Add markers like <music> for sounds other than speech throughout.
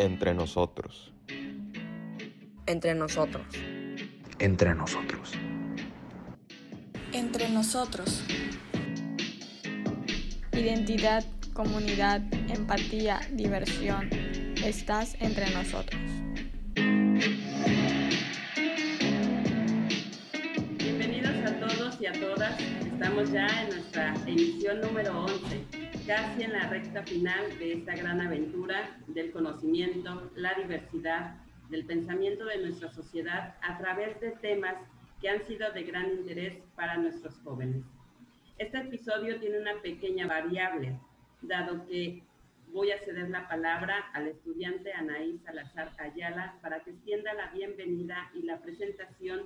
Entre nosotros. Entre nosotros. Entre nosotros. Entre nosotros. Identidad, comunidad, empatía, diversión. Estás entre nosotros. Bienvenidos a todos y a todas. Estamos ya en nuestra emisión número 11, casi en la recta final de esta gran aventura del conocimiento, la diversidad, del pensamiento de nuestra sociedad a través de temas que han sido de gran interés para nuestros jóvenes. Este episodio tiene una pequeña variable, dado que voy a ceder la palabra al estudiante Anaí Salazar Ayala para que extienda la bienvenida y la presentación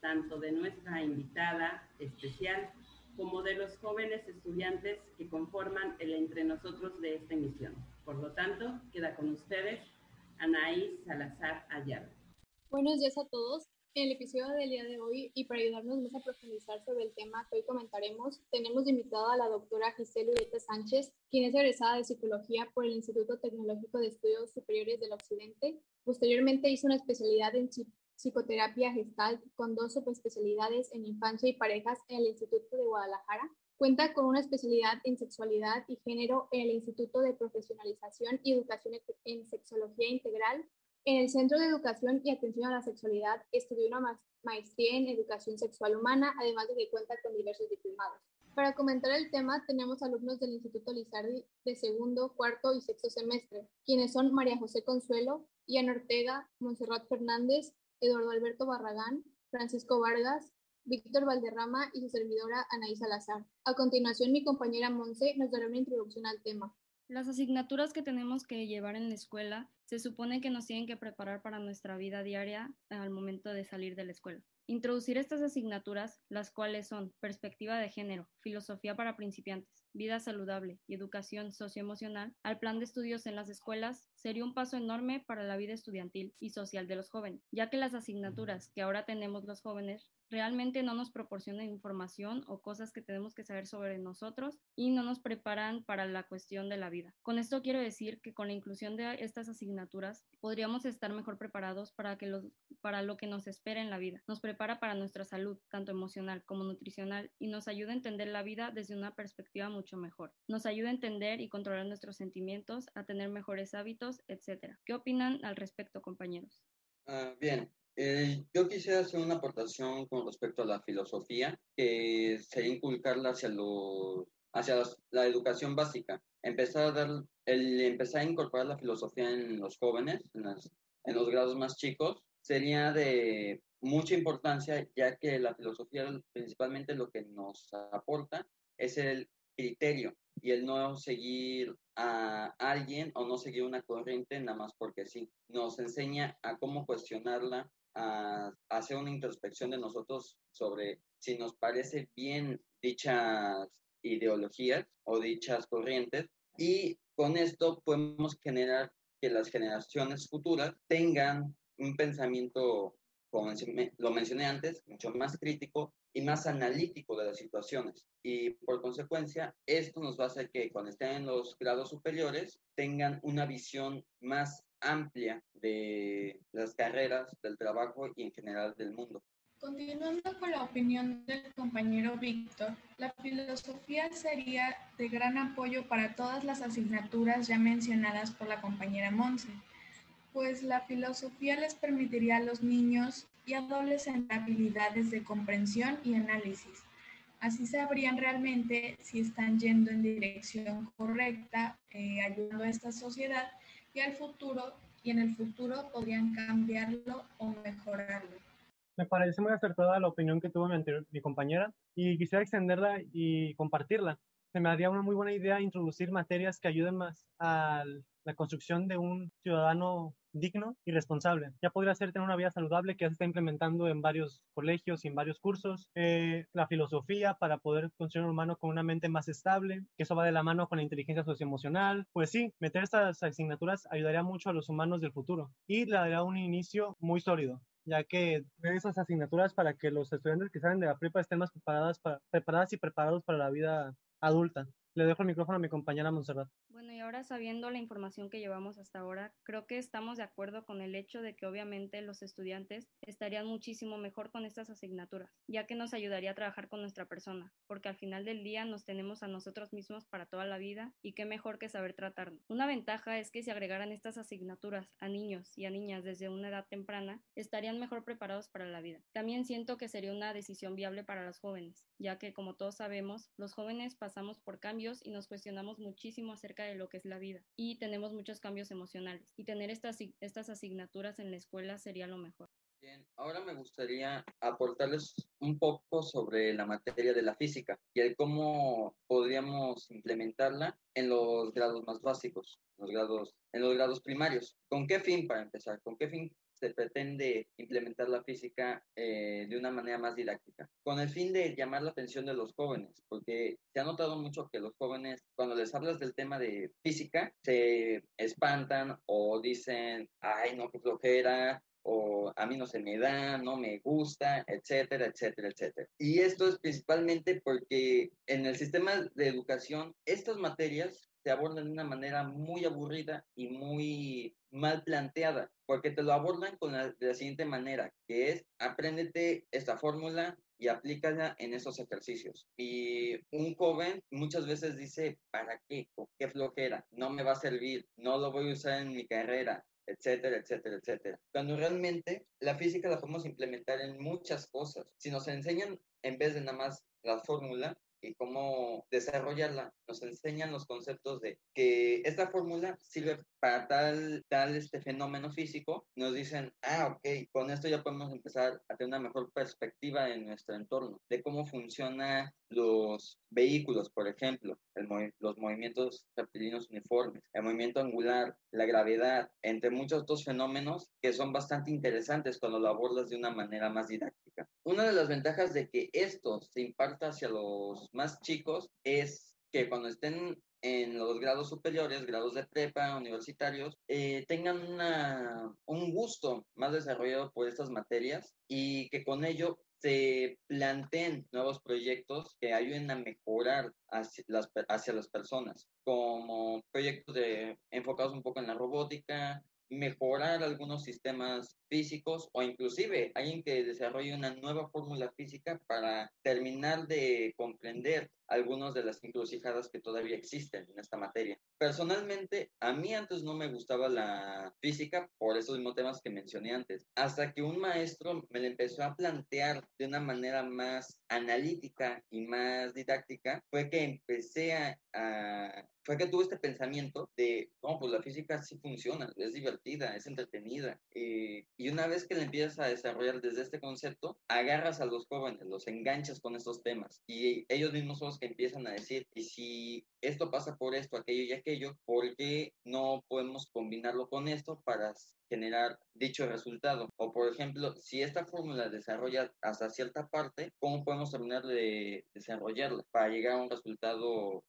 tanto de nuestra invitada especial como de los jóvenes estudiantes que conforman el entre nosotros de esta emisión. Por lo tanto, queda con ustedes Anaí Salazar Ayala. Buenos días a todos. En el episodio del día de hoy y para ayudarnos más a profundizar sobre el tema que hoy comentaremos, tenemos invitada a la doctora Giselle Ureta Sánchez, quien es egresada de Psicología por el Instituto Tecnológico de Estudios Superiores del Occidente. Posteriormente hizo una especialidad en psicoterapia gestalt con dos subespecialidades en infancia y parejas en el Instituto de Guadalajara. Cuenta con una especialidad en sexualidad y género en el Instituto de Profesionalización y Educación en Sexología Integral en el Centro de Educación y Atención a la Sexualidad estudió una maestría en Educación Sexual Humana, además de que cuenta con diversos diplomados. Para comentar el tema tenemos alumnos del Instituto Lizardi de segundo, cuarto y sexto semestre, quienes son María José Consuelo, Ian Ortega, Monserrat Fernández, Eduardo Alberto Barragán, Francisco Vargas, Víctor Valderrama y su servidora Anaí Salazar. A continuación, mi compañera Monse nos dará una introducción al tema. Las asignaturas que tenemos que llevar en la escuela se supone que nos tienen que preparar para nuestra vida diaria al momento de salir de la escuela. Introducir estas asignaturas, las cuales son perspectiva de género, filosofía para principiantes, vida saludable y educación socioemocional, al plan de estudios en las escuelas, sería un paso enorme para la vida estudiantil y social de los jóvenes, ya que las asignaturas que ahora tenemos los jóvenes realmente no nos proporcionan información o cosas que tenemos que saber sobre nosotros y no nos preparan para la cuestión de la vida. Con esto quiero decir que con la inclusión de estas asignaturas podríamos estar mejor preparados para, que los, para lo que nos espera en la vida. Nos prepara para nuestra salud, tanto emocional como nutricional, y nos ayuda a entender la vida desde una perspectiva mucho mejor. Nos ayuda a entender y controlar nuestros sentimientos, a tener mejores hábitos, etc. ¿Qué opinan al respecto, compañeros? Uh, bien, eh, yo quisiera hacer una aportación con respecto a la filosofía, que sería inculcarla hacia, los, hacia la educación básica. Empezar a, dar, el, empezar a incorporar la filosofía en los jóvenes, en, los grados más chicos, sería de mucha importancia, ya que la filosofía principalmente lo que nos aporta es el criterio y el no seguir a alguien o no seguir una corriente nada más porque sí. Nos enseña a cómo cuestionarla, a, hacer una introspección de nosotros sobre si nos parece bien dichas ideologías o dichas corrientes y con esto podemos generar que las generaciones futuras tengan un pensamiento, como lo mencioné antes, mucho más crítico y más analítico de las situaciones. Y por consecuencia, esto nos va a hacer que cuando estén en los grados superiores tengan una visión más amplia de las carreras, del trabajo y en general del mundo. Continuando con la opinión del compañero Víctor, la filosofía sería de gran apoyo para todas las asignaturas ya mencionadas por la compañera Monse, pues la filosofía les permitiría a los niños y adolescentes habilidades de comprensión y análisis. Así sabrían realmente si están yendo en dirección correcta, eh, ayudando a esta sociedad y al futuro y en el futuro podrían cambiarlo o mejorarlo. Me parece muy acertada la opinión que tuvo mi, mi compañera y quisiera extenderla y compartirla. Se me haría una muy buena idea introducir materias que ayuden más a la construcción de un ciudadano digno y responsable. Ya podría ser tener una vida saludable que ya se está implementando en varios colegios y en varios cursos. Eh, la filosofía para poder construir un humano con una mente más estable, que eso va de la mano con la inteligencia socioemocional. Pues sí, meter estas asignaturas ayudaría mucho a los humanos del futuro y le daría un inicio muy sólido ya que esas asignaturas para que los estudiantes que salen de la prepa estén más preparadas, para, preparadas y preparados para la vida adulta. Le dejo el micrófono a mi compañera Montserrat. Bueno, y ahora sabiendo la información que llevamos hasta ahora, creo que estamos de acuerdo con el hecho de que obviamente los estudiantes estarían muchísimo mejor con estas asignaturas, ya que nos ayudaría a trabajar con nuestra persona, porque al final del día nos tenemos a nosotros mismos para toda la vida y qué mejor que saber tratarnos. Una ventaja es que si agregaran estas asignaturas a niños y a niñas desde una edad temprana, estarían mejor preparados para la vida. También siento que sería una decisión viable para los jóvenes, ya que como todos sabemos, los jóvenes pasamos por cambios y nos cuestionamos muchísimo acerca de lo que es la vida y tenemos muchos cambios emocionales y tener estas, estas asignaturas en la escuela sería lo mejor. Ahora me gustaría aportarles un poco sobre la materia de la física y el cómo podríamos implementarla en los grados más básicos, en los grados primarios. ¿Con qué fin, para empezar? ¿Con qué fin se pretende implementar la física eh, de una manera más didáctica, con el fin de llamar la atención de los jóvenes, porque se ha notado mucho que los jóvenes, cuando les hablas del tema de física, se espantan o dicen, ay, no, qué flojera, o a mí no se me da, no me gusta, etcétera, etcétera, etcétera. Y esto es principalmente porque en el sistema de educación estas materias se abordan de una manera muy aburrida y muy mal planteada, porque te lo abordan con la, de la siguiente manera, que es, apréndete esta fórmula y aplícala en esos ejercicios. Y un joven muchas veces dice, ¿para qué? ¿Qué flojera? No me va a servir, no lo voy a usar en mi carrera, etcétera, etcétera, etcétera. Cuando realmente la física la podemos implementar en muchas cosas. Si nos enseñan, en vez de nada más la fórmula, y cómo desarrollarla. Nos enseñan los conceptos de que esta fórmula sirve para tal, tal este fenómeno físico. Nos dicen, ah, ok, con esto ya podemos empezar a tener una mejor perspectiva de nuestro entorno, de cómo funcionan los vehículos, por ejemplo, los movimientos reptilinos uniformes, el movimiento angular, la gravedad, entre muchos otros fenómenos que son bastante interesantes cuando lo abordas de una manera más didáctica. Una de las ventajas de que esto se imparta hacia los más chicos es que cuando estén en los grados superiores, grados de prepa, universitarios, eh, tengan un gusto más desarrollado por estas materias y que con ello se planteen nuevos proyectos que ayuden a mejorar hacia las, hacia las personas, como proyectos de, enfocados un poco en la robótica, mejorar algunos sistemas físicos o inclusive alguien que desarrolle una nueva fórmula física para terminar de comprender algunas de las encrucijadas que todavía existen en esta materia. Personalmente, a mí antes no me gustaba la física por esos mismos temas que mencioné antes, hasta que un maestro me la empezó a plantear de una manera más analítica y más didáctica, fue que empecé a, fue que tuve este pensamiento de, no, pues la física sí funciona, es divertida, es entretenida. Eh, y una vez que la empiezas a desarrollar desde este concepto, agarras a los jóvenes, los enganchas con estos temas y ellos mismos son los que empiezan a decir, y si esto pasa por esto, aquello y aquello, ¿por qué no podemos combinarlo con esto para generar dicho resultado? O por ejemplo, si esta fórmula desarrolla hasta cierta parte, ¿cómo podemos terminar de desarrollarla para llegar a un resultado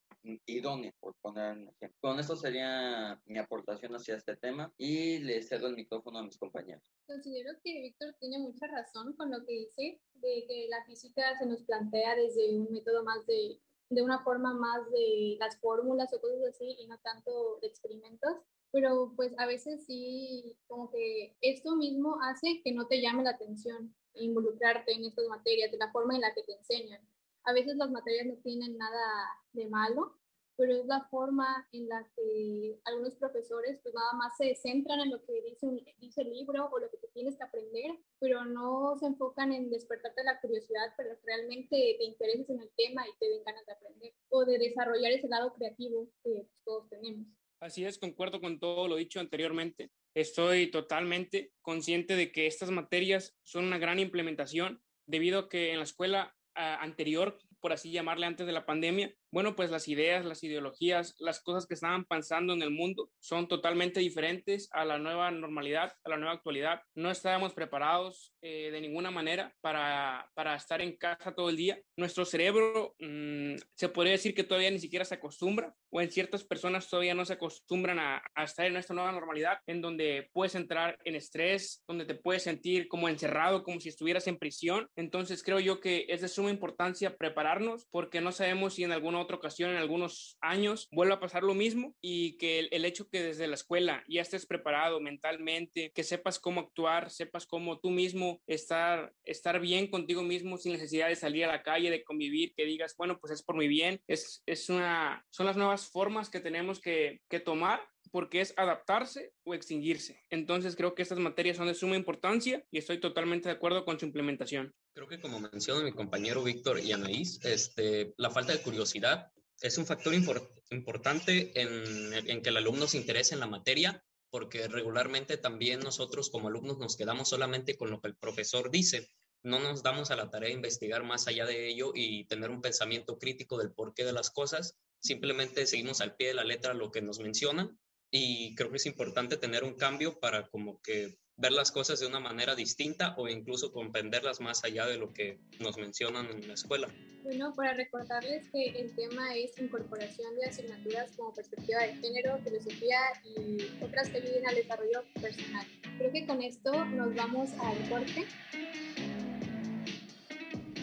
idóneo, por poner un ejemplo. Con esto sería mi aportación hacia este tema y le cedo el micrófono a mis compañeros. Considero que Víctor tiene mucha razón con lo que dice de que la física se nos plantea desde un método más de, de una forma más de las fórmulas o cosas así y no tanto de experimentos pero pues a veces sí, como que esto mismo hace que no te llame la atención involucrarte en estas materias, de la forma en la que te enseñan a veces las materias no tienen nada de malo, pero es la forma en la que algunos profesores pues nada más se centran en lo que dice, un, dice el libro o lo que tú tienes que aprender, pero no se enfocan en despertarte la curiosidad, pero realmente te intereses en el tema y te den ganas de aprender o de desarrollar ese lado creativo que pues, todos tenemos. Así es, concuerdo con todo lo dicho anteriormente. Estoy totalmente consciente de que estas materias son una gran implementación debido a que en la escuela anterior, por así llamarle antes de la pandemia, bueno, pues las ideas, las ideologías, las cosas que estaban pasando en el mundo son totalmente diferentes a la nueva normalidad, a la nueva actualidad. No estábamos preparados eh, de ninguna manera para, para, estar en casa todo el día. Nuestro cerebro mm, se podría decir que todavía ni siquiera se acostumbra o en ciertas personas todavía no se acostumbran a, a estar en esta nueva normalidad en donde puedes entrar en estrés, donde te puedes sentir como encerrado, como si estuvieras en prisión. Entonces creo yo que es de suma importancia prepararnos porque no sabemos si en algún otra ocasión en algunos años vuelva a pasar lo mismo y que el, el hecho que desde la escuela ya estés preparado mentalmente, que sepas cómo actuar, sepas cómo tú mismo estar, estar bien contigo mismo sin necesidad de salir a la calle, de convivir, que digas, bueno, pues es por mi bien, es, es una, son las nuevas formas que tenemos que, que tomar porque es adaptarse o extinguirse. Entonces creo que estas materias son de suma importancia y estoy totalmente de acuerdo con su implementación. Creo que como menciona mi compañero Víctor y Anaís, este, la falta de curiosidad es un factor importante en, en que el alumno se interese en la materia porque regularmente también nosotros como alumnos nos quedamos solamente con lo que el profesor dice no nos damos a la tarea de investigar más allá de ello y tener un pensamiento crítico del porqué de las cosas. Simplemente seguimos al pie de la letra lo que nos mencionan y creo que es importante tener un cambio para como que ver las cosas de una manera distinta o incluso comprenderlas más allá de lo que nos mencionan en la escuela. Bueno, para recordarles que el tema es incorporación de asignaturas como perspectiva de género, filosofía y otras que ayuden al desarrollo personal. Creo que con esto nos vamos al corte.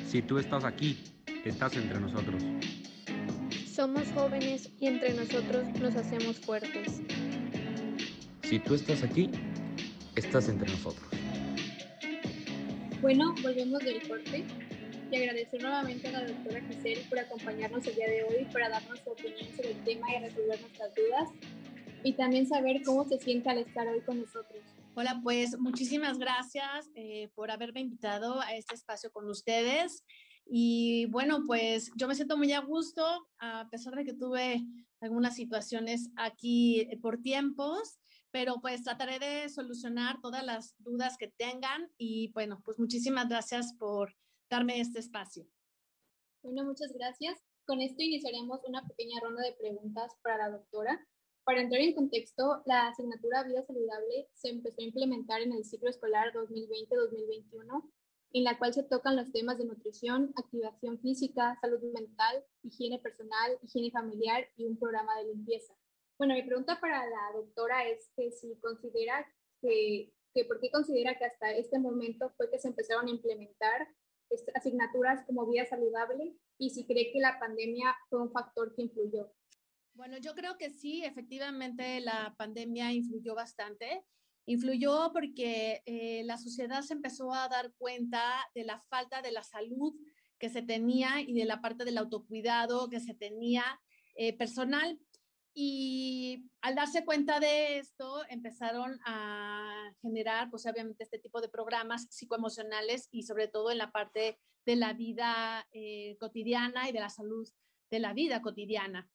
Si tú estás aquí, estás entre nosotros. Somos jóvenes y entre nosotros nos hacemos fuertes. Si tú estás aquí, estás entre nosotros. Bueno, volvemos del corte y agradecer nuevamente a la doctora Giselle por acompañarnos el día de hoy, para darnos su opinión sobre el tema y resolver nuestras dudas y también saber cómo se siente al estar hoy con nosotros. Hola, pues muchísimas gracias eh, por haberme invitado a este espacio con ustedes. Y bueno, pues yo me siento muy a gusto, a pesar de que tuve algunas situaciones aquí eh, por tiempos, pero pues trataré de solucionar todas las dudas que tengan y bueno, pues muchísimas gracias por darme este espacio. Bueno, muchas gracias. Con esto iniciaremos una pequeña ronda de preguntas para la doctora. Para entrar en contexto, la asignatura Vida Saludable se empezó a implementar en el ciclo escolar 2020-2021, en la cual se tocan los temas de nutrición, activación física, salud mental, higiene personal, higiene familiar y un programa de limpieza. Bueno, mi pregunta para la doctora es que si considera que, que por qué considera que hasta este momento fue que se empezaron a implementar asignaturas como vida saludable y si cree que la pandemia fue un factor que influyó. Bueno, yo creo que sí, efectivamente la pandemia influyó bastante. Influyó porque eh, la sociedad se empezó a dar cuenta de la falta de la salud que se tenía y de la parte del autocuidado que se tenía eh, personal. Y al darse cuenta de esto, empezaron a generar, pues obviamente, este tipo de programas psicoemocionales y sobre todo en la parte de la vida eh, cotidiana y de la salud de la vida cotidiana.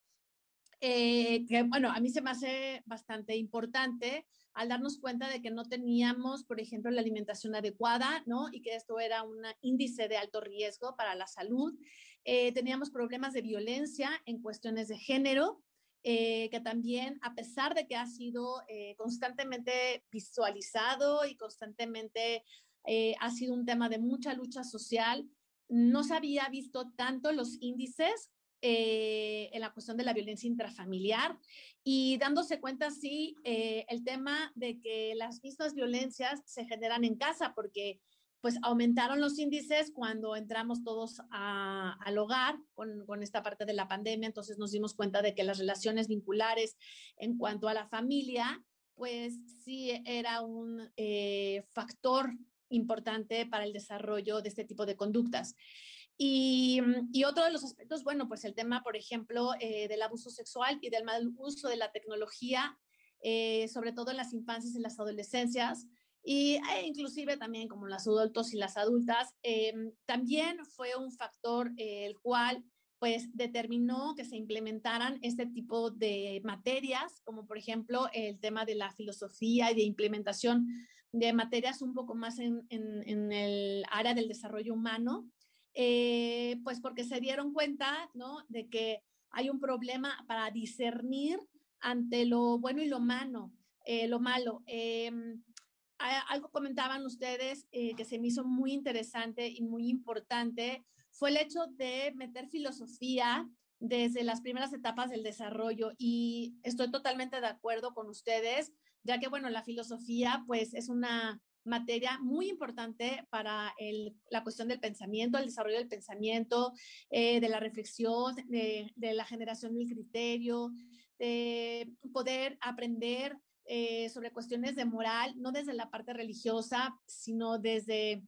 Eh, que bueno, a mí se me hace bastante importante al darnos cuenta de que no teníamos, por ejemplo, la alimentación adecuada, ¿no? Y que esto era un índice de alto riesgo para la salud. Eh, teníamos problemas de violencia en cuestiones de género, eh, que también, a pesar de que ha sido constantemente visualizado y constantemente ha sido un tema de mucha lucha social, no se había visto tanto los índices eh, en la cuestión de la violencia intrafamiliar y dándose cuenta, sí, eh, el tema de que las mismas violencias se generan en casa porque pues aumentaron los índices cuando entramos todos al hogar con, con, esta parte de la pandemia, entonces nos dimos cuenta de que las relaciones vinculares en cuanto a la familia, pues sí era un eh, factor importante para el desarrollo de este tipo de conductas. Y, mm, y, otro de los aspectos, bueno, pues el tema, por ejemplo, eh, del abuso sexual y del mal uso de la tecnología, eh, sobre todo en las infancias y las adolescencias, y e inclusive también como los adultos y las adultas, eh, también fue un factor el cual pues determinó que se implementaran este tipo de materias, como por ejemplo el tema de la filosofía y de implementación de materias un poco más en, en, en el área del desarrollo humano, eh, pues porque se dieron cuenta, ¿no? De que hay un problema para discernir ante lo bueno y lo malo. Eh, lo malo. Em, algo comentaban ustedes eh, que se me hizo muy interesante y muy importante, fue el hecho de meter filosofía desde las primeras etapas del desarrollo y estoy totalmente de acuerdo con ustedes, ya que, bueno, la filosofía pues es una materia muy importante para la cuestión del pensamiento, el desarrollo del pensamiento, eh, de la reflexión, de, la generación del criterio, de poder aprender eh, sobre cuestiones de moral, no desde la parte religiosa, sino desde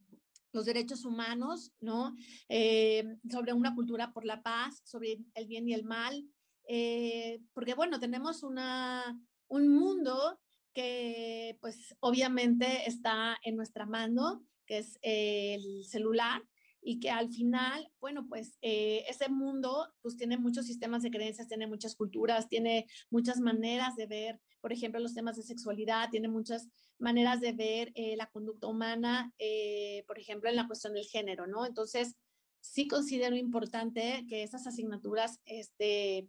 los derechos humanos, ¿no? Eh, sobre una cultura por la paz, sobre el bien y el mal, porque bueno, tenemos una, un mundo que pues obviamente está en nuestra mano, que es el celular, y que al final, bueno, pues eh, ese mundo pues tiene muchos sistemas de creencias, tiene muchas culturas, tiene muchas maneras de ver, por ejemplo, los temas de sexualidad, tiene muchas maneras de ver eh, la conducta humana, eh, por ejemplo, en la cuestión del género, ¿no? Entonces, sí considero importante que esas asignaturas este,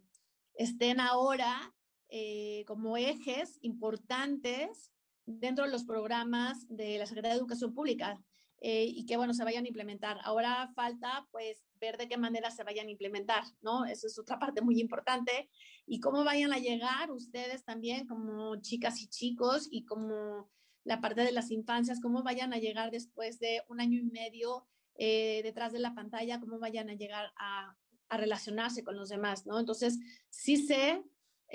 estén ahora eh, como ejes importantes dentro de los programas de la Secretaría de Educación Pública eh, y que, bueno, se vayan a implementar. Ahora falta, pues, ver de qué manera se vayan a implementar, ¿no? Eso es otra parte muy importante. Y cómo vayan a llegar ustedes también como chicas y chicos y como la parte de las infancias, cómo vayan a llegar después de un año y medio eh, detrás de la pantalla, cómo vayan a llegar a, a relacionarse con los demás, ¿no? Entonces, sí sé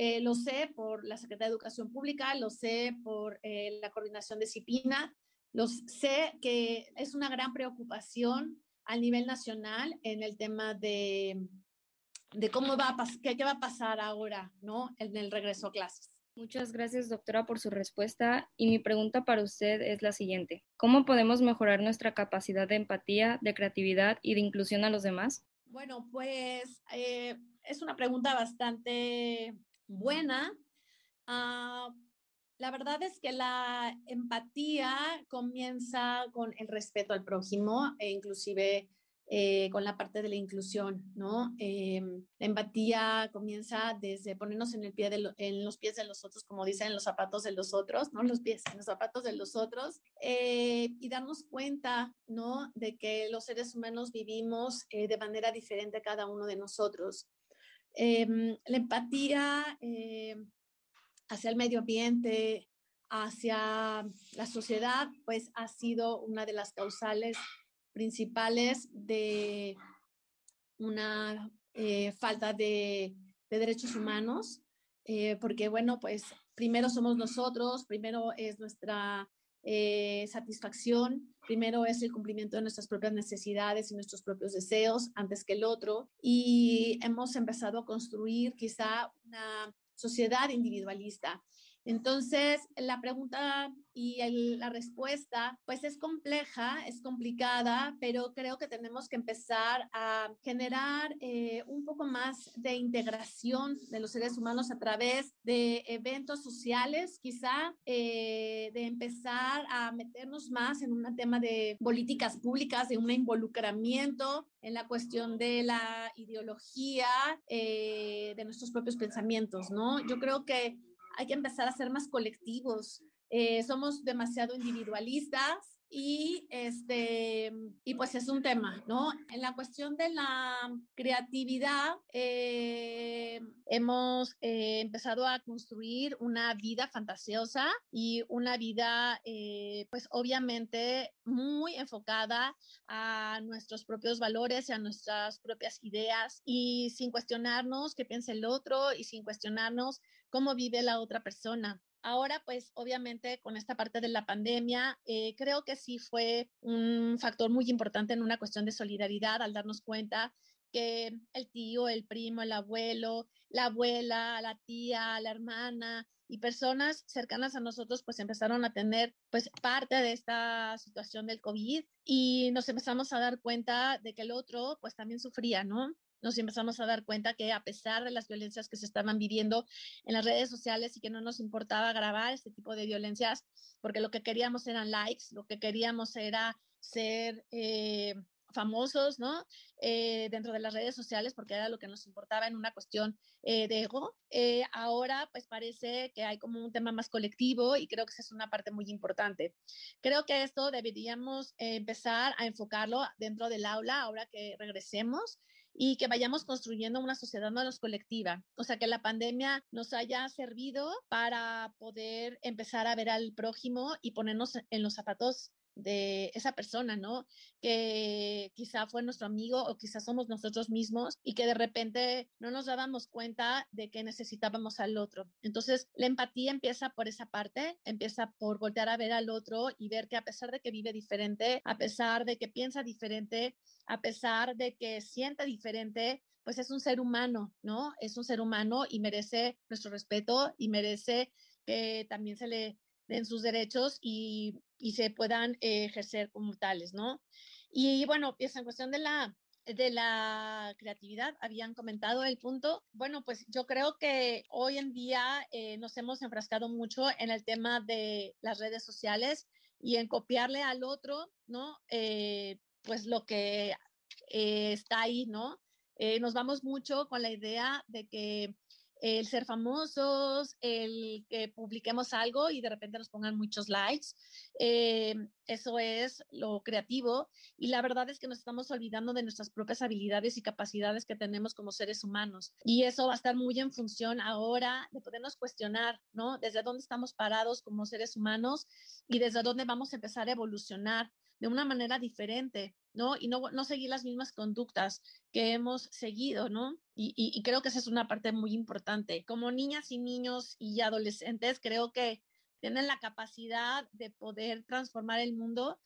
eh, lo sé por la Secretaría de Educación Pública, lo sé por eh, la coordinación de CIPINA, lo sé que es una gran preocupación a nivel nacional en el tema de, de cómo va a qué, qué va a pasar ahora, ¿no? En el regreso a clases. Muchas gracias, doctora, por su respuesta. Y mi pregunta para usted es la siguiente. ¿Cómo podemos mejorar nuestra capacidad de empatía, de creatividad y de inclusión a los demás? Bueno, pues eh, es una pregunta bastante buena. Ah, la verdad es que la empatía comienza con el respeto al prójimo e inclusive eh, con la parte de la inclusión, ¿no? Em, la empatía comienza desde ponernos en, el pie de en los pies de los otros, como dicen, en los zapatos de los otros, ¿no? Los pies, en los zapatos de los otros, eh, y darnos cuenta, ¿no? De que los seres humanos vivimos eh, de manera diferente cada uno de nosotros. Em, la empatía eh, hacia el medio ambiente, hacia la sociedad, pues ha sido una de las causales principales de una eh, falta de, derechos humanos, eh, porque bueno, pues primero somos nosotros, primero es nuestra eh, satisfacción. Primero es el cumplimiento de nuestras propias necesidades y nuestros propios deseos antes que el otro. Y hemos empezado a construir quizá una sociedad individualista entonces, la pregunta y la respuesta, pues es compleja, es complicada, pero creo que tenemos que empezar a generar eh, un poco más de integración de los seres humanos a través de eventos sociales, quizá eh, de empezar a meternos más en un tema de políticas públicas, de un involucramiento en la cuestión de la ideología, eh, de nuestros propios pensamientos, ¿no? Yo creo que hay que empezar a ser más colectivos. Eh, somos demasiado individualistas y este y pues es un tema no en la cuestión de la creatividad eh, hemos eh, empezado a construir una vida fantasiosa y una vida pues obviamente muy enfocada a nuestros propios valores y a nuestras propias ideas y sin cuestionarnos qué piensa el otro y sin cuestionarnos cómo vive la otra persona. Ahora, pues obviamente con esta parte de la pandemia, eh, creo que sí fue un factor muy importante en una cuestión de solidaridad al darnos cuenta que el tío, el primo, el abuelo, la abuela, la tía, la hermana y personas cercanas a nosotros pues empezaron a tener pues parte de esta situación del COVID y nos empezamos a dar cuenta de que el otro pues también sufría, ¿no? Nos empezamos a dar cuenta que a pesar de las violencias que se estaban viviendo en las redes sociales y que no nos importaba grabar este tipo de violencias, porque lo que queríamos eran likes, lo que queríamos era ser eh, famosos, ¿no? Eh, dentro de las redes sociales, porque era lo que nos importaba en una cuestión eh, de ego. ahora, pues parece que hay como un tema más colectivo y creo que esa es una parte muy importante. Creo que esto deberíamos empezar a enfocarlo dentro del aula ahora que regresemos y que vayamos construyendo una sociedad menos colectiva. O sea, que la pandemia nos haya servido para poder empezar a ver al prójimo y ponernos en los zapatos de esa persona, ¿no? Que quizá fue nuestro amigo o quizá somos nosotros mismos y que de repente no nos dábamos cuenta de que necesitábamos al otro. Entonces, la empatía empieza por esa parte, empieza por voltear a ver al otro y ver que a pesar de que vive diferente, a pesar de que piensa diferente, a pesar de que siente diferente, pues es un ser humano, ¿no? Es un ser humano y merece nuestro respeto y merece que también se le den sus derechos y, y se puedan eh, ejercer como tales, ¿no? Y, bueno, pues en cuestión de la, de la creatividad, habían comentado el punto. Bueno, pues yo creo que hoy en día eh, nos hemos enfrascado mucho en el tema de las redes sociales y en copiarle al otro, ¿no? Eh, pues lo que está ahí, ¿no? nos vamos mucho con la idea de que el ser famosos, el que publiquemos algo y de repente nos pongan muchos likes. Eh, eso es lo creativo y la verdad es que nos estamos olvidando de nuestras propias habilidades y capacidades que tenemos como seres humanos. Y eso va a estar muy en función ahora de podernos cuestionar, ¿no? Desde dónde estamos parados como seres humanos y desde dónde vamos a empezar a evolucionar de una manera diferente, ¿no? Y no, no seguir las mismas conductas que hemos seguido, ¿no? Y, y, creo que esa es una parte muy importante. Como niñas y niños y adolescentes, creo que tienen la capacidad de poder transformar el mundo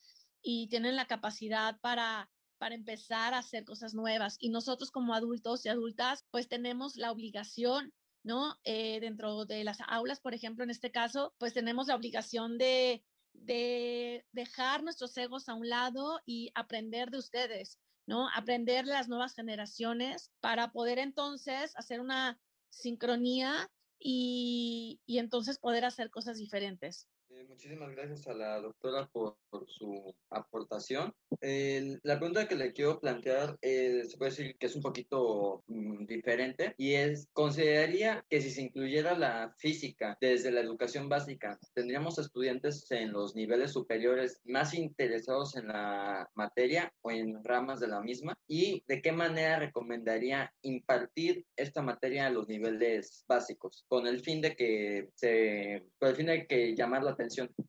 y tienen la capacidad para para empezar a hacer cosas nuevas. Y nosotros como adultos y adultas, pues tenemos la obligación ¿no? Eh, dentro de las aulas, por ejemplo, en este caso, pues tenemos la obligación de de dejar nuestros egos a un lado y aprender de ustedes, ¿no? Aprender de las nuevas generaciones para poder entonces hacer una sincronía y, y entonces poder hacer cosas diferentes. Eh, muchísimas gracias a la doctora por, su aportación. la pregunta que le quiero plantear se puede decir que es un poquito mm, diferente y es, ¿consideraría que si se incluyera la física desde la educación básica, tendríamos estudiantes en los niveles superiores más interesados en la materia o en ramas de la misma? ¿Y de qué manera recomendaría impartir esta materia a los niveles básicos con el fin de que se, con el fin de que llamar la atención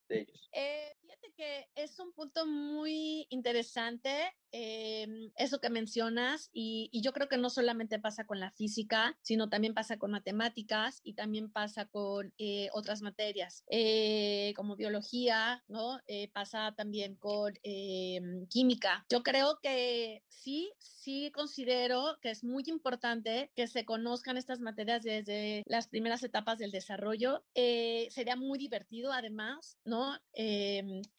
de ellos. Eh, que es un punto muy interesante Em, eso que mencionas y, yo creo que no solamente pasa con la física, sino también pasa con matemáticas y también pasa con eh, otras materias eh, como biología, ¿no? Eh, pasa también con em, química. Yo creo que sí, sí considero que es muy importante que se conozcan estas materias desde las primeras etapas del desarrollo. sería muy divertido además, ¿no?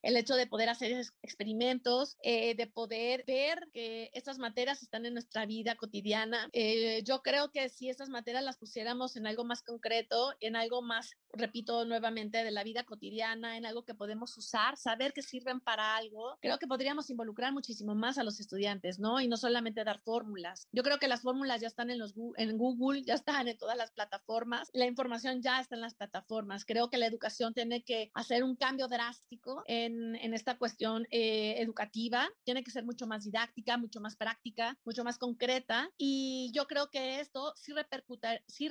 El hecho de poder hacer experimentos, de poder ver que estas materias están en nuestra vida cotidiana. Eh, yo creo que si estas materias las pusiéramos en algo más concreto, en algo más, repito nuevamente, de la vida cotidiana, en algo que podemos usar, saber que sirven para algo, creo que podríamos involucrar muchísimo más a los estudiantes, ¿no? Y no solamente dar fórmulas. Yo creo que las fórmulas ya están en, los, en Google, ya están en todas las plataformas, la información ya está en las plataformas. Creo que la educación tiene que hacer un cambio drástico en, en esta cuestión eh, educativa, tiene que ser mucho más didáctica, mucho más práctica, mucho más concreta. Y yo creo que esto sí, repercutar, sí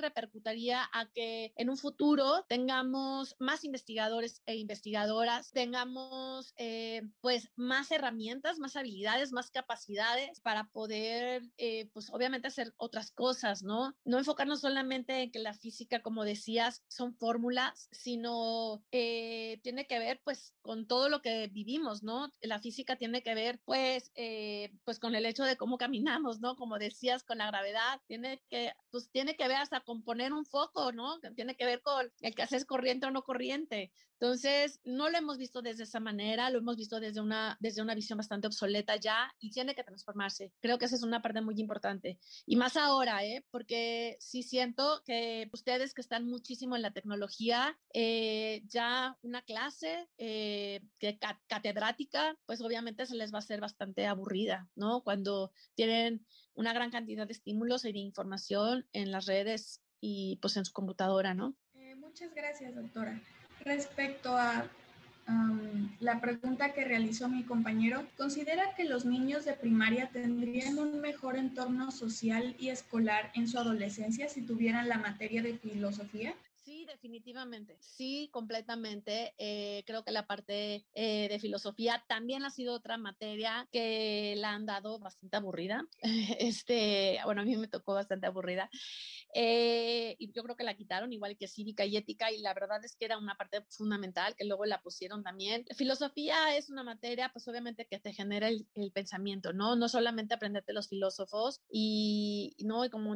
a que en un futuro tengamos más investigadores e investigadoras, tengamos eh, pues más herramientas, más habilidades, más capacidades para poder eh, pues obviamente hacer otras cosas, ¿no? No enfocarnos solamente en que la física, como decías, son fórmulas, sino eh, tiene que ver pues con todo lo que vivimos, ¿no? La física tiene que ver pues eh, pues con el hecho de cómo caminamos, ¿no? Como decías, con la gravedad, tiene que, pues tiene que ver hasta con poner un foco, ¿no? Tiene que ver con el que haces corriente o no corriente. Entonces, no lo hemos visto desde esa manera, lo hemos visto desde una, desde una visión bastante obsoleta ya y tiene que transformarse. Creo que esa es una parte muy importante. Y más ahora, ¿eh? Porque sí siento que ustedes que están muchísimo en la tecnología, eh, ya una clase eh, que catedrática, pues obviamente se les va a hacer bastante aburrida, ¿no? Cuando tienen una gran cantidad de estímulos y de información en las redes y pues en su computadora, ¿no? Eh, muchas gracias, doctora. Respecto a la pregunta que realizó mi compañero, ¿considera que los niños de primaria tendrían un mejor entorno social y escolar en su adolescencia si tuvieran la materia de filosofía? Definitivamente. Sí, completamente. Eh, creo que la parte eh, de filosofía también ha sido otra materia que la han dado bastante aburrida. <laughs> Este, bueno, a mí me tocó bastante aburrida. Eh, y yo creo que la quitaron, igual que cívica y ética, y la verdad es que era una parte fundamental que luego la pusieron también. Filosofía es una materia, pues obviamente que te genera el, pensamiento, ¿no? No solamente aprenderte los filósofos y, ¿no? Y como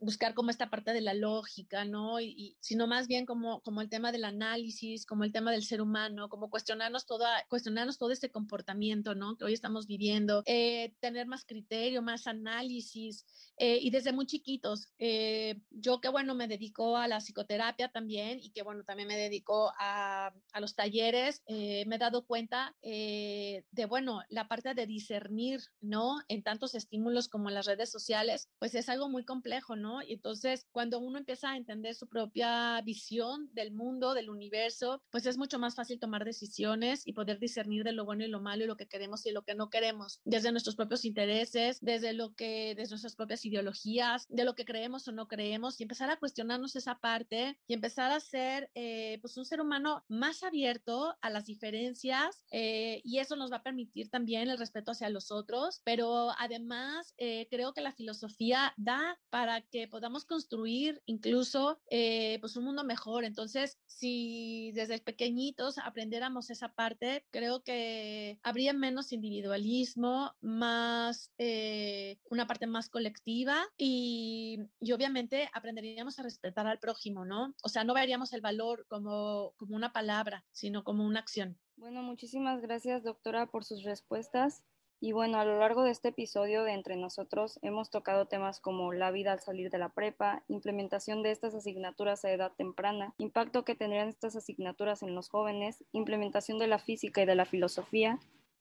buscar como esta parte de la lógica, ¿no? y sino más bien como, como el tema del análisis, como el tema del ser humano, como cuestionarnos, todo cuestionarnos todo este comportamiento, ¿no? Que hoy estamos viviendo, eh, tener más criterio, más análisis, eh, y desde muy chiquitos. Eh, yo que bueno, me dedico a la psicoterapia también y que bueno, también me dedico a, a los talleres, me he dado cuenta de, bueno, la parte de discernir, ¿no? En tantos estímulos como las redes sociales, pues es algo muy complejo, ¿no? Y entonces, cuando uno empieza a entender su propia visión del mundo, del universo, pues es mucho más fácil tomar decisiones y poder discernir de lo bueno y lo malo y lo que queremos y lo que no queremos, desde nuestros propios intereses, desde lo que, desde nuestras propias ideologías, de lo que creemos o no creemos y empezar a cuestionarnos esa parte y empezar a ser eh, pues un ser humano más abierto a las diferencias eh, y eso nos va a permitir también el respeto hacia los otros, pero además eh, creo que la filosofía da para que podamos construir incluso pues, un mundo mejor. Entonces, si desde pequeñitos aprendiéramos esa parte, creo que habría menos individualismo, más eh, una parte más colectiva y, y, obviamente aprenderíamos a respetar al prójimo, ¿no? O sea, no veríamos el valor como, como una palabra, sino como una acción. Bueno, muchísimas gracias, doctora, por sus respuestas. Y bueno, a lo largo de este episodio de Entre nosotros hemos tocado temas como la vida al salir de la prepa, implementación de estas asignaturas a edad temprana, impacto que tendrían estas asignaturas en los jóvenes, implementación de la física y de la filosofía,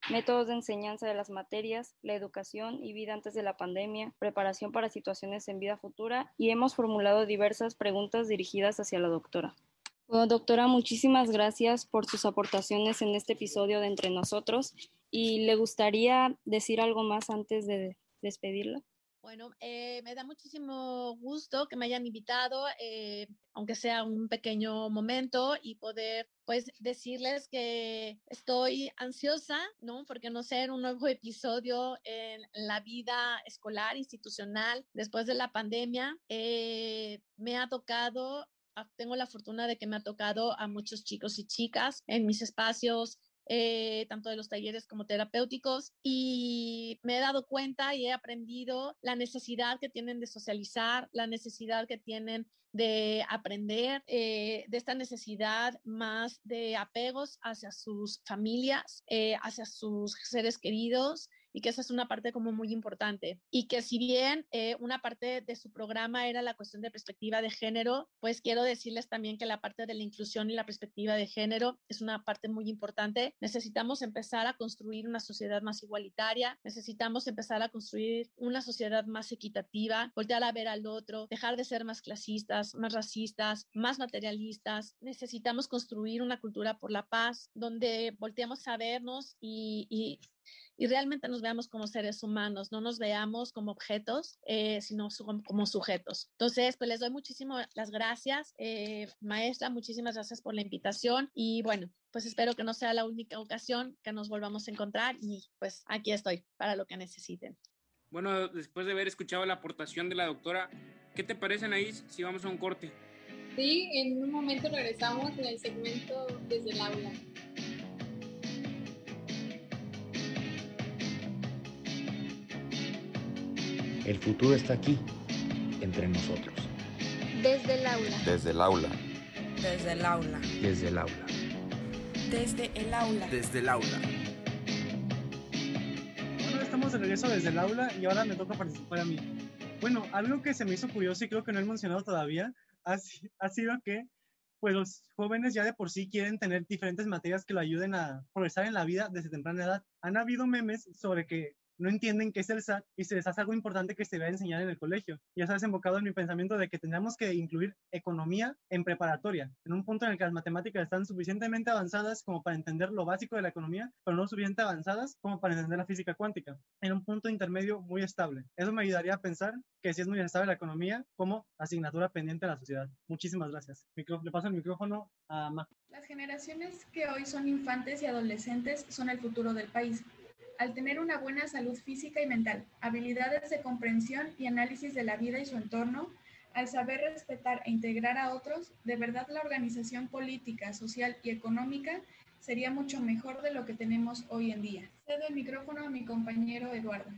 métodos de enseñanza de las materias, la educación y vida antes de la pandemia, preparación para situaciones en vida futura y hemos formulado diversas preguntas dirigidas hacia la doctora. Doctora, muchísimas gracias por sus aportaciones en este episodio de Entre Nosotros y le gustaría decir algo más antes de despedirla. Bueno, eh, me da muchísimo gusto que me hayan invitado, eh, aunque sea un pequeño momento, y poder pues decirles que estoy ansiosa, ¿no? Porque no ser un nuevo episodio en la vida escolar, institucional, después de la pandemia. Eh, me ha tocado Ah, tengo la fortuna de que me ha tocado a muchos chicos y chicas en mis espacios, eh, tanto de los talleres como terapéuticos, y me he dado cuenta y he aprendido la necesidad que tienen de socializar, la necesidad que tienen de aprender, eh, de esta necesidad más de apegos hacia sus familias, eh, hacia sus seres queridos y que esa es una parte como muy importante. Y que si bien eh, una parte de su programa era la cuestión de perspectiva de género, pues quiero decirles también que la parte de la inclusión y la perspectiva de género es una parte muy importante. Necesitamos empezar a construir una sociedad más igualitaria, necesitamos empezar a construir una sociedad más equitativa, voltear a ver al otro, dejar de ser más clasistas, más racistas, más materialistas. Necesitamos construir una cultura por la paz, donde volteamos a vernos y, y y realmente nos veamos como seres humanos, no nos veamos como objetos, eh, sino como sujetos. Entonces, pues les doy muchísimas las gracias, eh, maestra, muchísimas gracias por la invitación y bueno, pues espero que no sea la única ocasión que nos volvamos a encontrar y pues aquí estoy para lo que necesiten. Bueno, después de haber escuchado la aportación de la doctora, ¿qué te parece, Anaís, si vamos a un corte? Sí, en un momento regresamos en el segmento desde el aula. El futuro está aquí, entre nosotros. Desde el aula. Desde el aula. Desde el aula. Desde el aula. Desde el aula. Desde el aula. Bueno, estamos de regreso desde el aula y ahora me toca participar a mí. Bueno, algo que se me hizo curioso y creo que no he mencionado todavía ha, ha sido que pues los jóvenes ya de por sí quieren tener diferentes materias que lo ayuden a progresar en la vida desde temprana edad. Han habido memes sobre que no entienden qué es el SAT y se les hace algo importante que se vea enseñar en el colegio. Y eso ha desembocado en mi pensamiento de que tendríamos que incluir economía en preparatoria, en un punto en el que las matemáticas están suficientemente avanzadas como para entender lo básico de la economía, pero no suficientemente avanzadas como para entender la física cuántica, en un punto intermedio muy estable. Eso me ayudaría a pensar que si es muy estable la economía como asignatura pendiente de la sociedad. Muchísimas gracias. le paso el micrófono a Ma. Las generaciones que hoy son infantes y adolescentes son el futuro del país. Al tener una buena salud física y mental, habilidades de comprensión y análisis de la vida y su entorno, al saber respetar e integrar a otros, de verdad la organización política, social y económica sería mucho mejor de lo que tenemos hoy en día. Cedo el micrófono a mi compañero Eduardo.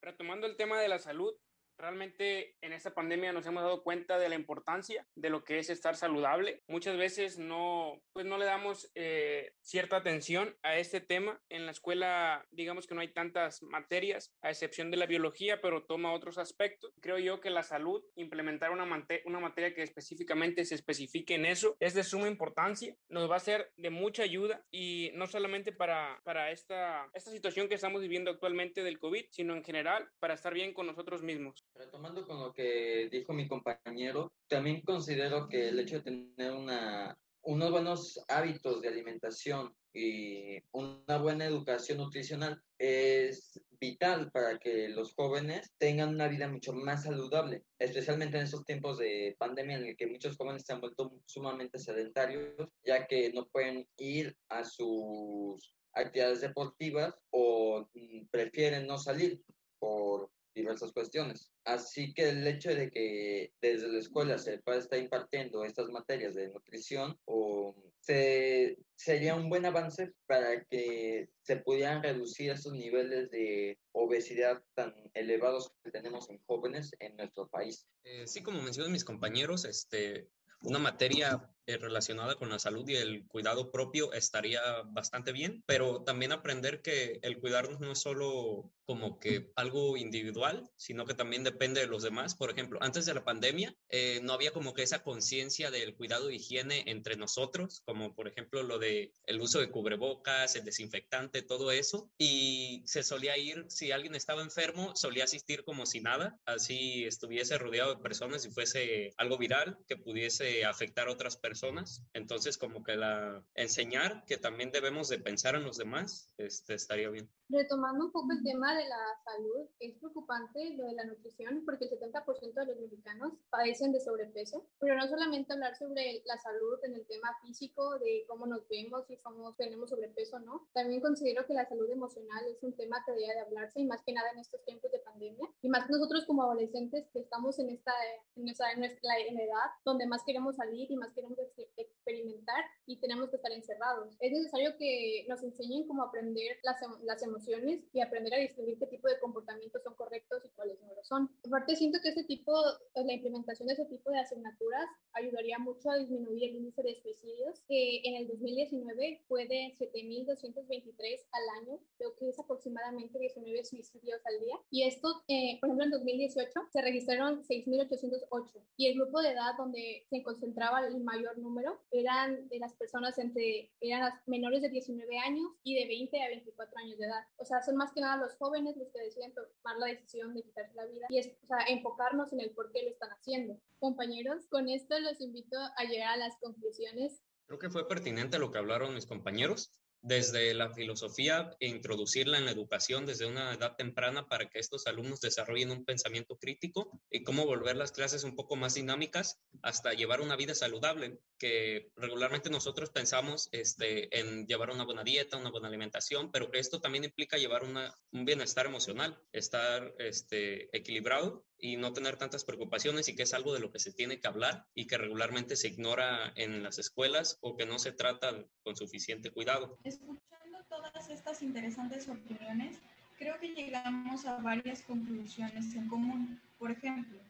Retomando el tema de la salud, Realmente en esta pandemia nos hemos dado cuenta de la importancia de lo que es estar saludable. Muchas veces no, pues no le damos eh, cierta atención a este tema. En la escuela, digamos que no hay tantas materias, a excepción de la biología, pero toma otros aspectos. Creo yo que la salud, implementar una, una materia que específicamente se especifique en eso, es de suma importancia. Nos va a ser de mucha ayuda y no solamente para, para esta, esta situación que estamos viviendo actualmente del COVID, sino en general para estar bien con nosotros mismos. Retomando con lo que dijo mi compañero, también considero que el hecho de tener una, unos buenos hábitos de alimentación y una buena educación nutricional es vital para que los jóvenes tengan una vida mucho más saludable, especialmente en estos tiempos de pandemia en el que muchos jóvenes se han vuelto sumamente sedentarios, ya que no pueden ir a sus actividades deportivas o mm, prefieren no salir por diversas cuestiones. Así que el hecho de que desde la escuela se estar impartiendo estas materias de nutrición o se, sería un buen avance para que se pudieran reducir esos niveles de obesidad tan elevados que tenemos en jóvenes en nuestro país. Eh, sí, como mencionan mis compañeros, este, una materia eh, relacionada con la salud y el cuidado propio estaría bastante bien, pero también aprender que el cuidarnos no es solo como que algo individual, sino que también depende de los demás. Por ejemplo, antes de la pandemia eh, no había como que esa conciencia del cuidado de higiene entre nosotros, como por ejemplo lo de el uso de cubrebocas, el desinfectante, todo eso, y se solía ir, si alguien estaba enfermo, solía asistir como si nada, así estuviese rodeado de personas y fuese algo viral que pudiese afectar a otras personas personas. Entonces, como que la enseñar que también debemos de pensar en los demás, este, estaría bien. Retomando un poco el tema de la salud, es preocupante lo de la nutrición porque el 70% de los mexicanos padecen de sobrepeso, pero no solamente hablar sobre la salud en el tema físico, de cómo nos vemos y cómo tenemos sobrepeso, ¿no? También considero que la salud emocional es un tema que debería de hablarse y más que nada en estos tiempos de pandemia y más nosotros como adolescentes que estamos en esta, en esta en nuestra en edad donde más queremos salir y más queremos it's, experimentar y tenemos que estar encerrados. Es necesario que nos enseñen cómo aprender las, las emociones y aprender a distinguir qué tipo de comportamientos son correctos y cuáles no lo son. Aparte, siento que este tipo, la implementación de ese tipo de asignaturas ayudaría mucho a disminuir el índice de suicidios, que en el 2019 fue de 7.223 al año, creo que es aproximadamente 19 suicidios al día. Y esto, eh, por ejemplo, en 2018 se registraron 6.808 y el grupo de edad donde se concentraba el mayor número eran de las personas entre, eran las menores de 19 años y de 20 a 24 años de edad. O sea, son más que nada los jóvenes los que deciden tomar la decisión de quitarse la vida y es, o sea, enfocarnos en el por qué lo están haciendo. Compañeros, con esto los invito a llegar a las conclusiones. Creo que fue pertinente lo que hablaron mis compañeros desde la filosofía e introducirla en la educación desde una edad temprana para que estos alumnos desarrollen un pensamiento crítico y cómo volver las clases un poco más dinámicas hasta llevar una vida saludable, que regularmente nosotros pensamos este, en llevar una buena dieta, una buena alimentación, pero esto también implica llevar una, un bienestar emocional, estar este, equilibrado y no tener tantas preocupaciones y que es algo de lo que se tiene que hablar y que regularmente se ignora en las escuelas o que no se trata con suficiente cuidado. Escuchando todas estas interesantes opiniones, creo que llegamos a varias conclusiones en común. Por ejemplo,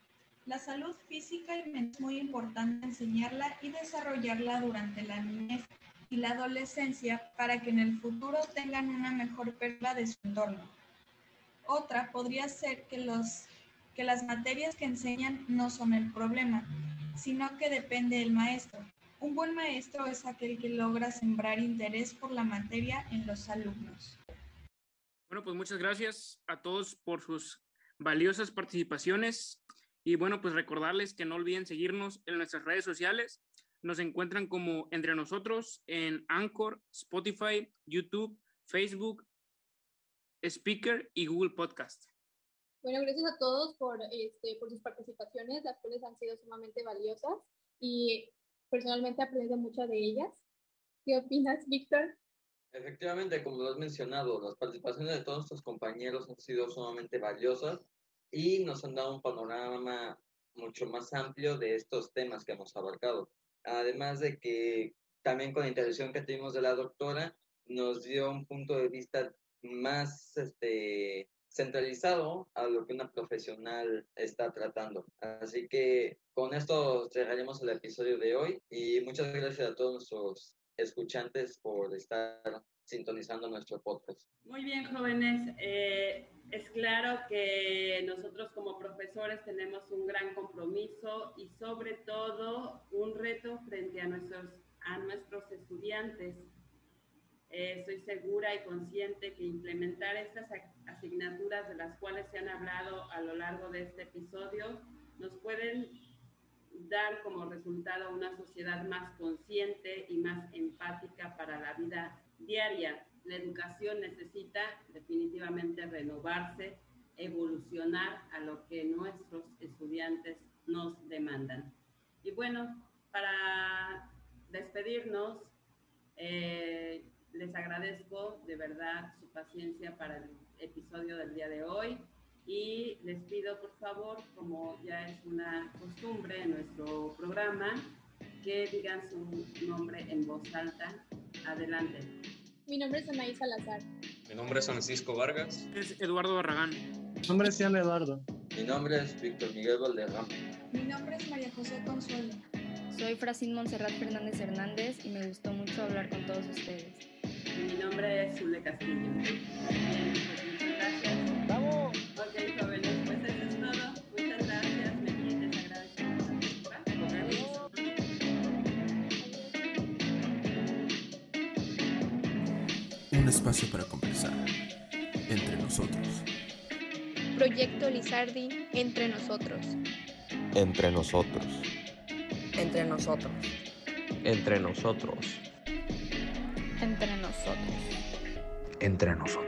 la salud física es muy importante enseñarla y desarrollarla durante la niñez y la adolescencia para que en el futuro tengan una mejor perla de su entorno. Otra podría ser que los que las materias que enseñan no son el problema, sino que depende del maestro. Un buen maestro es aquel que logra sembrar interés por la materia en los alumnos. Bueno, pues muchas gracias a todos por sus valiosas participaciones y bueno, pues recordarles que no olviden seguirnos en nuestras redes sociales. Nos encuentran como entre nosotros en Anchor, Spotify, YouTube, Facebook, Speaker y Google Podcast. Bueno, gracias a todos por, este, por sus participaciones, las cuales han sido sumamente valiosas y personalmente he aprendido muchas de ellas. ¿Qué opinas, Víctor? Efectivamente, como lo has mencionado, las participaciones de todos nuestros compañeros han sido sumamente valiosas y nos han dado un panorama mucho más amplio de estos temas que hemos abarcado. Además de que también con la intervención que tuvimos de la doctora, nos dio un punto de vista más este, centralizado a lo que una profesional está tratando. Así que con esto cerraremos el episodio de hoy y muchas gracias a todos nuestros escuchantes por estar sintonizando nuestro podcast. Muy bien, jóvenes. Eh, es claro que nosotros como profesores tenemos un gran compromiso y sobre todo un reto frente a nuestros, a nuestros estudiantes eh, estoy segura y consciente que implementar estas asignaturas de las cuales se han hablado a lo largo de este episodio nos pueden dar como resultado una sociedad más consciente y más empática para la vida diaria. La educación necesita definitivamente renovarse, evolucionar a lo que nuestros estudiantes nos demandan. Y bueno, para despedirnos, eh, les agradezco de verdad su paciencia para el episodio del día de hoy y les pido por favor, como ya es una costumbre en nuestro programa, que digan su nombre en voz alta. Adelante. Mi nombre es Anaí Salazar. Mi nombre es Francisco Vargas. Es Eduardo Barragán. Mi nombre es Ian Eduardo. Mi nombre es Víctor Miguel Valderrama. Mi nombre es María José Consuelo. Soy Fracín Montserrat Fernández Hernández y me gustó mucho hablar con todos ustedes. Mi nombre es Zule Castillo. Bien, muchas gracias. Espacio para conversar entre nosotros. Proyecto Lizardi entre nosotros. Entre nosotros. Entre nosotros. Entre nosotros. Entre nosotros. Entre nosotros.